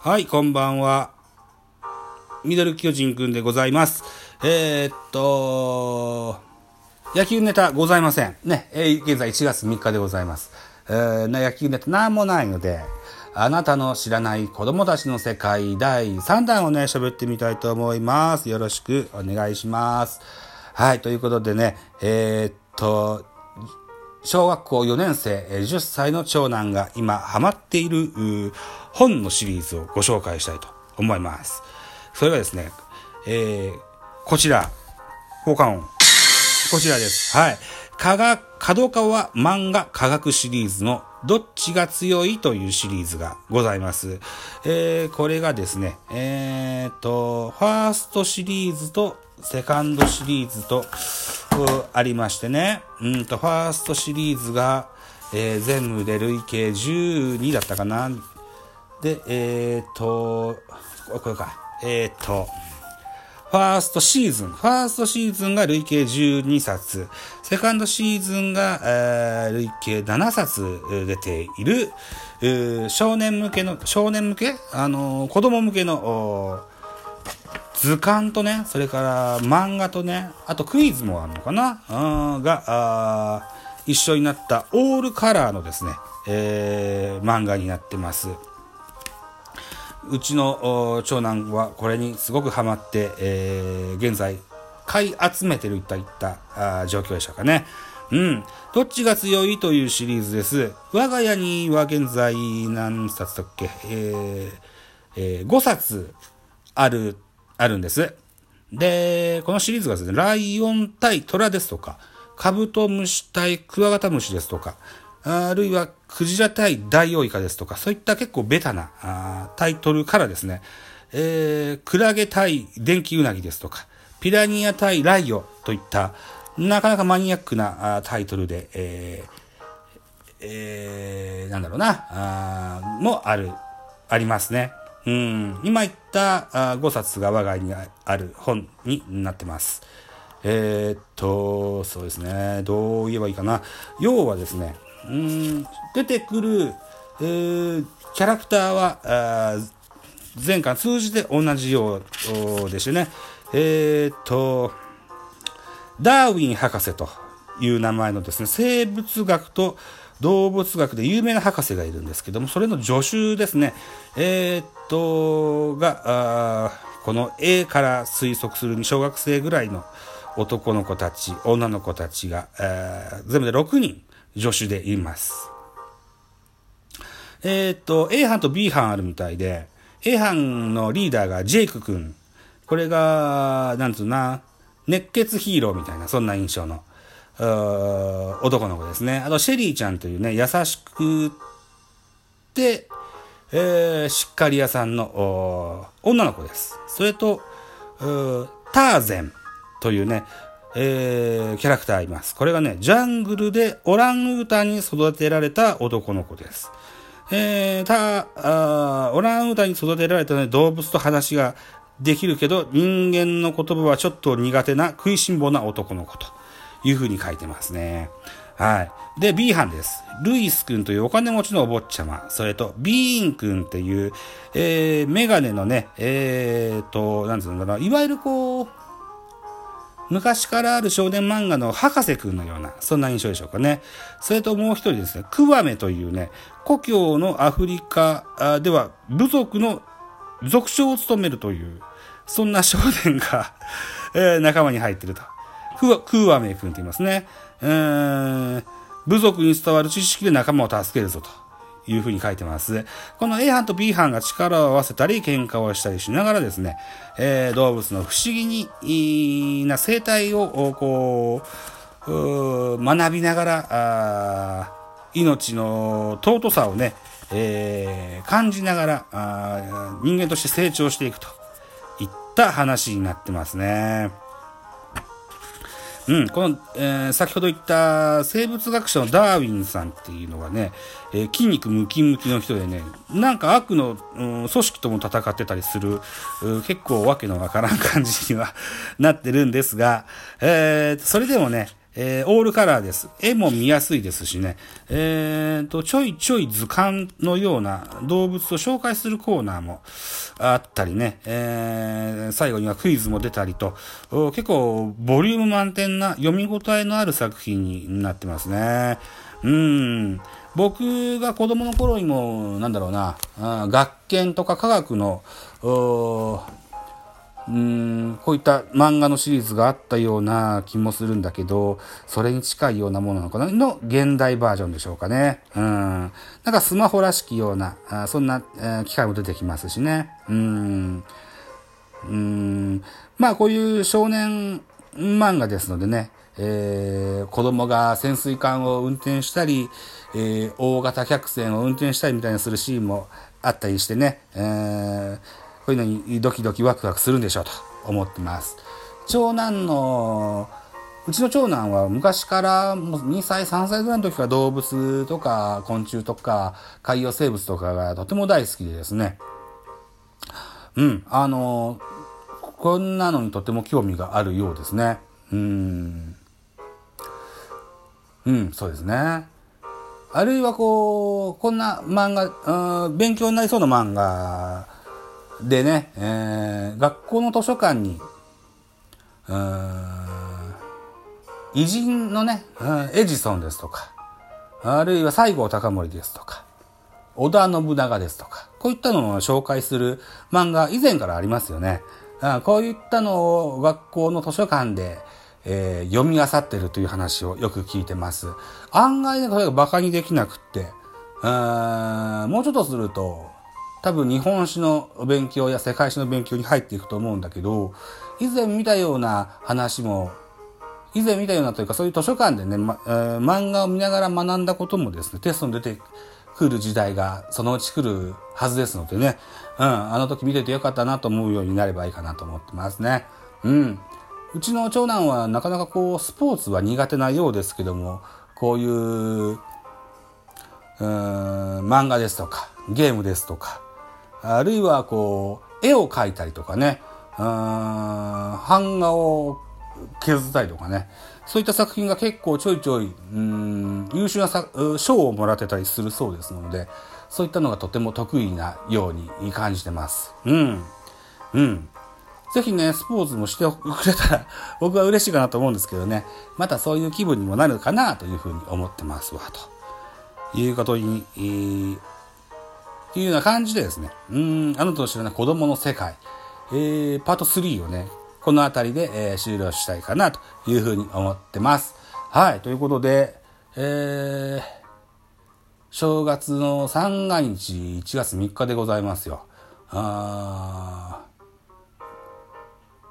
はい、こんばんは。ミドル巨人くんでございます。えー、っと、野球ネタございません。ね、えー現在1月3日でございます。えーな野球ネタなんもないので、あなたの知らない子供たちの世界第3弾をね、喋ってみたいと思います。よろしくお願いします。はい、ということでね、えーっと、小学校4年生10歳の長男が今ハマっている本のシリーズをご紹介したいと思います。それがですね、えーこちら、効果音。こちらです。はい。科学、角川漫画科学シリーズのどっちが強いというシリーズがございます。えーこれがですね、えーと、ファーストシリーズとセカンドシリーズと、うありましてね、うんと、ファーストシリーズが、えー全部で累計12だったかな。で、えーと、これか、えーと、ファーストシーズン。ファーストシーズンが累計12冊。セカンドシーズンが、えー累計7冊出ている、少年向けの、少年向け？あのー子供向けの、図鑑とね、それから漫画とね、あとクイズもあるのかな？うんが、一緒になったオールカラーのですね、えー漫画になってます。うちの長男はこれにすごくハマって、えー現在買い集めてるといった状況でしょうかね。うん。どっちが強いというシリーズです。我が家には現在何冊だっけ？えーえー5冊ある、あるんです。で、このシリーズがですね、ライオン対トラですとか、カブトムシ対クワガタムシですとか、あるいはクジラ対ダイオウイカですとか、そういった結構ベタなあタイトルからですね、えークラゲ対電気ウナギですとか、ピラニア対ライオといった、なかなかマニアックなあタイトルで、えーえーなんだろうな、あもある、ありますね。うん、今言ったあ5冊が我が家にある本になってます。えーっと、そうですね、どう言えばいいかな。要はですね、うん、出てくる、えーキャラクターは、あー前回通じて同じようでしてね、えーっと、ダーウィン博士という名前のですね、生物学と動物学で有名な博士がいるんですけども、それの助手ですね、えーっと、が、この A から推測する小学生ぐらいの男の子たち、女の子たちが、えー全部で6人助手でいます。えーっと、A 班と B 班あるみたいで、A 班のリーダーがジェイク君。これが、なんつうな、熱血ヒーローみたいな、そんな印象の、男の子ですね。あと、シェリーちゃんというね、優しくて、えーしっかり屋さんの女の子です。それと、ーターゼンというね、えーキャラクターいます。これがね、ジャングルでオランウータンに育てられた男の子です。えー、た、あオランウータンに育てられた、ね、動物と話ができるけど、人間の言葉はちょっと苦手な食いしん坊な男の子というふうに書いてますね。はい。で、B 班です。ルイス君というお金持ちのお坊ちゃま。それと、ビーン君っていう、えー、メガネのね、えーと、なんつうんだろうな、いわゆるこう、昔からある少年漫画の博士くんのような、そんな印象でしょうかね。それともう一人ですね、クワメというね、故郷のアフリカでは部族の族長を務めるという、そんな少年が、えー仲間に入ってると。クワ、クワメ君って言いますね。えー部族に伝わる知識で仲間を助けるぞと。いうふうに書いてます。この A 班と B 班が力を合わせたり、喧嘩をしたりしながらですね、えー動物の不思議にな生態を、こう、学びながら、命の尊さをね、えー感じながらあ人間として成長していくといった話になってますね。うん、この、えー先ほど言った生物学者のダーウィンさんっていうのがね、えー筋肉ムキムキの人でね、なんか悪の、うん組織とも戦ってたりする、う結構わけのわからん感じにはなってるんですが、えーそれでもね、えー、オールカラーです。絵も見やすいですしね。えーと、ちょいちょい図鑑のような動物を紹介するコーナーもあったりね。えー、最後にはクイズも出たりと、結構ボリューム満点な読み応えのある作品になってますね。うん。僕が子供の頃にも、なんだろうな、学研とか科学の、うーんこういった漫画のシリーズがあったような気もするんだけど、それに近いようなものなのかな？の現代バージョンでしょうかね。うん。なんかスマホらしきような、あそんな、えー、機械も出てきますしね。うん。うん。まあこういう少年漫画ですのでね、えー、子供が潜水艦を運転したり、えー、大型客船を運転したりみたいなするシーンもあったりしてね、えーこういうのにドキドキワクワクするんでしょうと思ってます。長男のうちの長男は昔からもう2歳、3歳ぐらいの時から動物とか昆虫とか海洋生物とかがとても大好きでですね。うん、あの、こんなのにとても興味があるようですね。うん。うん、そうですね。あるいはこう、こんな漫画、うん、勉強になりそうな漫画でね、えー、学校の図書館に、偉人のね、エジソンですとか、あるいは西郷隆盛ですとか、織田信長ですとか、こういったのを紹介する漫画以前からありますよね。あこういったのを学校の図書館で、えー、読み漁ってるという話をよく聞いてます。案外ね、これが馬鹿にできなくって、もうちょっとすると、多分日本史の勉強や世界史の勉強に入っていくと思うんだけど、以前見たような話も、以前見たようなというかそういう図書館でね、まえー、漫画を見ながら学んだこともですね、テストに出てくる時代がそのうち来るはずですのでね、うん、あの時見ててよかったなと思うようになればいいかなと思ってますね。うん。うちの長男はなかなかこう、スポーツは苦手なようですけども、こういう、うん、漫画ですとか、ゲームですとか、あるいはこう、絵を描いたりとかね、うん、版画を削ったりとかね、そういった作品が結構ちょいちょい、うん、優秀な賞をもらってたりするそうですので、そういったのがとても得意なように感じてます。うん。うん。ぜひね、スポーツもしてくれたら、僕は嬉しいかなと思うんですけどね、またそういう気分にもなるかなというふうに思ってますわ、ということに、えーいうような感じでですね、うん、あなたの知らない子供の世界、えー、パート3をね、この辺りで、えー、終了したいかなというふうに思ってます。はい、ということで、えー、正月の三が日1月3日でございますよ。あ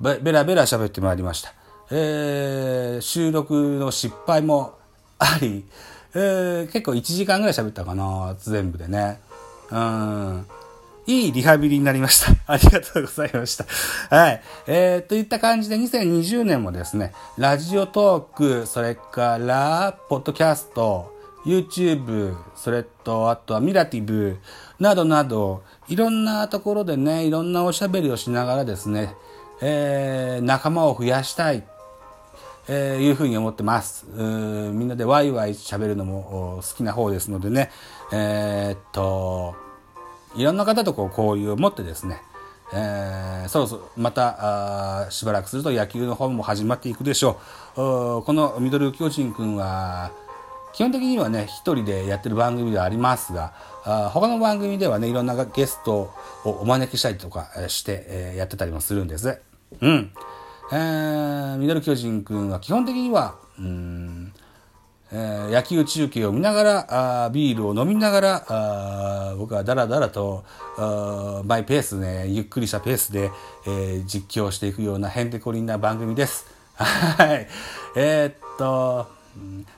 ベラベラ喋ってまいりました。えー、収録の失敗もあり、えー、結構1時間ぐらい喋ったかな、全部でね。うん。いいリハビリになりました。ありがとうございました。はい。えー、といった感じで2020年もですね、ラジオトーク、それから、ポッドキャスト、YouTube、それと、あとはミラティブ、などなど、いろんなところでね、いろんなおしゃべりをしながらですね、えー、仲間を増やしたい、えー、いうふうに思ってます。みんなでワイワイ喋るのも好きな方ですのでね、えー、っと、いろんな方とこう交流を持ってですね、えー、そろそろまたしばらくすると野球の方も始まっていくでしょう。このミドル巨人くんは、基本的にはね、一人でやってる番組ではありますが、あ他の番組ではね、いろんなゲストをお招きしたりとかして、えー、やってたりもするんです。うん。えー、ミドル巨人くんは基本的には、うんえー、野球中継を見ながら、あビールを飲みながら、あ僕はだらだらとあ、マイペースね、ゆっくりしたペースで、えー、実況していくようなへんてこりんな番組です。はい。えー、っと、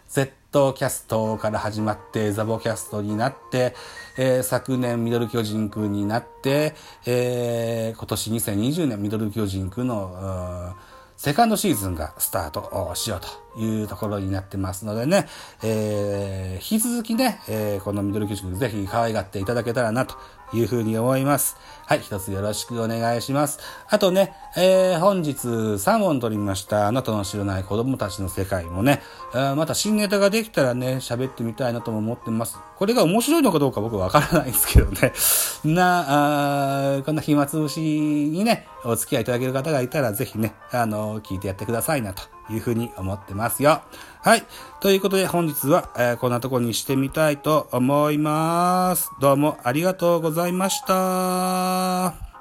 Z キャストから始まってザボキャストになって、えー、昨年ミドル巨人くんになって、えー、今年2020年ミドル巨人くんの、セカンドシーズンがスタートしようというところになってますのでね、えー、引き続きね、えー、このミドル巨人ぜひ可愛がっていただけたらなというふうに思います。はい、一つよろしくお願いします。あとね、えー、本日3本撮りました、あなたの知らない子供たちの世界もね、また新ネタができたらね、喋ってみたいなとも思ってます。これが面白いのかどうか僕はわからないですけどね。な、あこんな暇つぶしにね、お付き合いいただける方がいたら、ぜひね、あの、聞いてやってくださいなというふうに思ってますよ。はい。ということで本日は、えー、こんなとこにしてみたいと思います。どうもありがとうございました。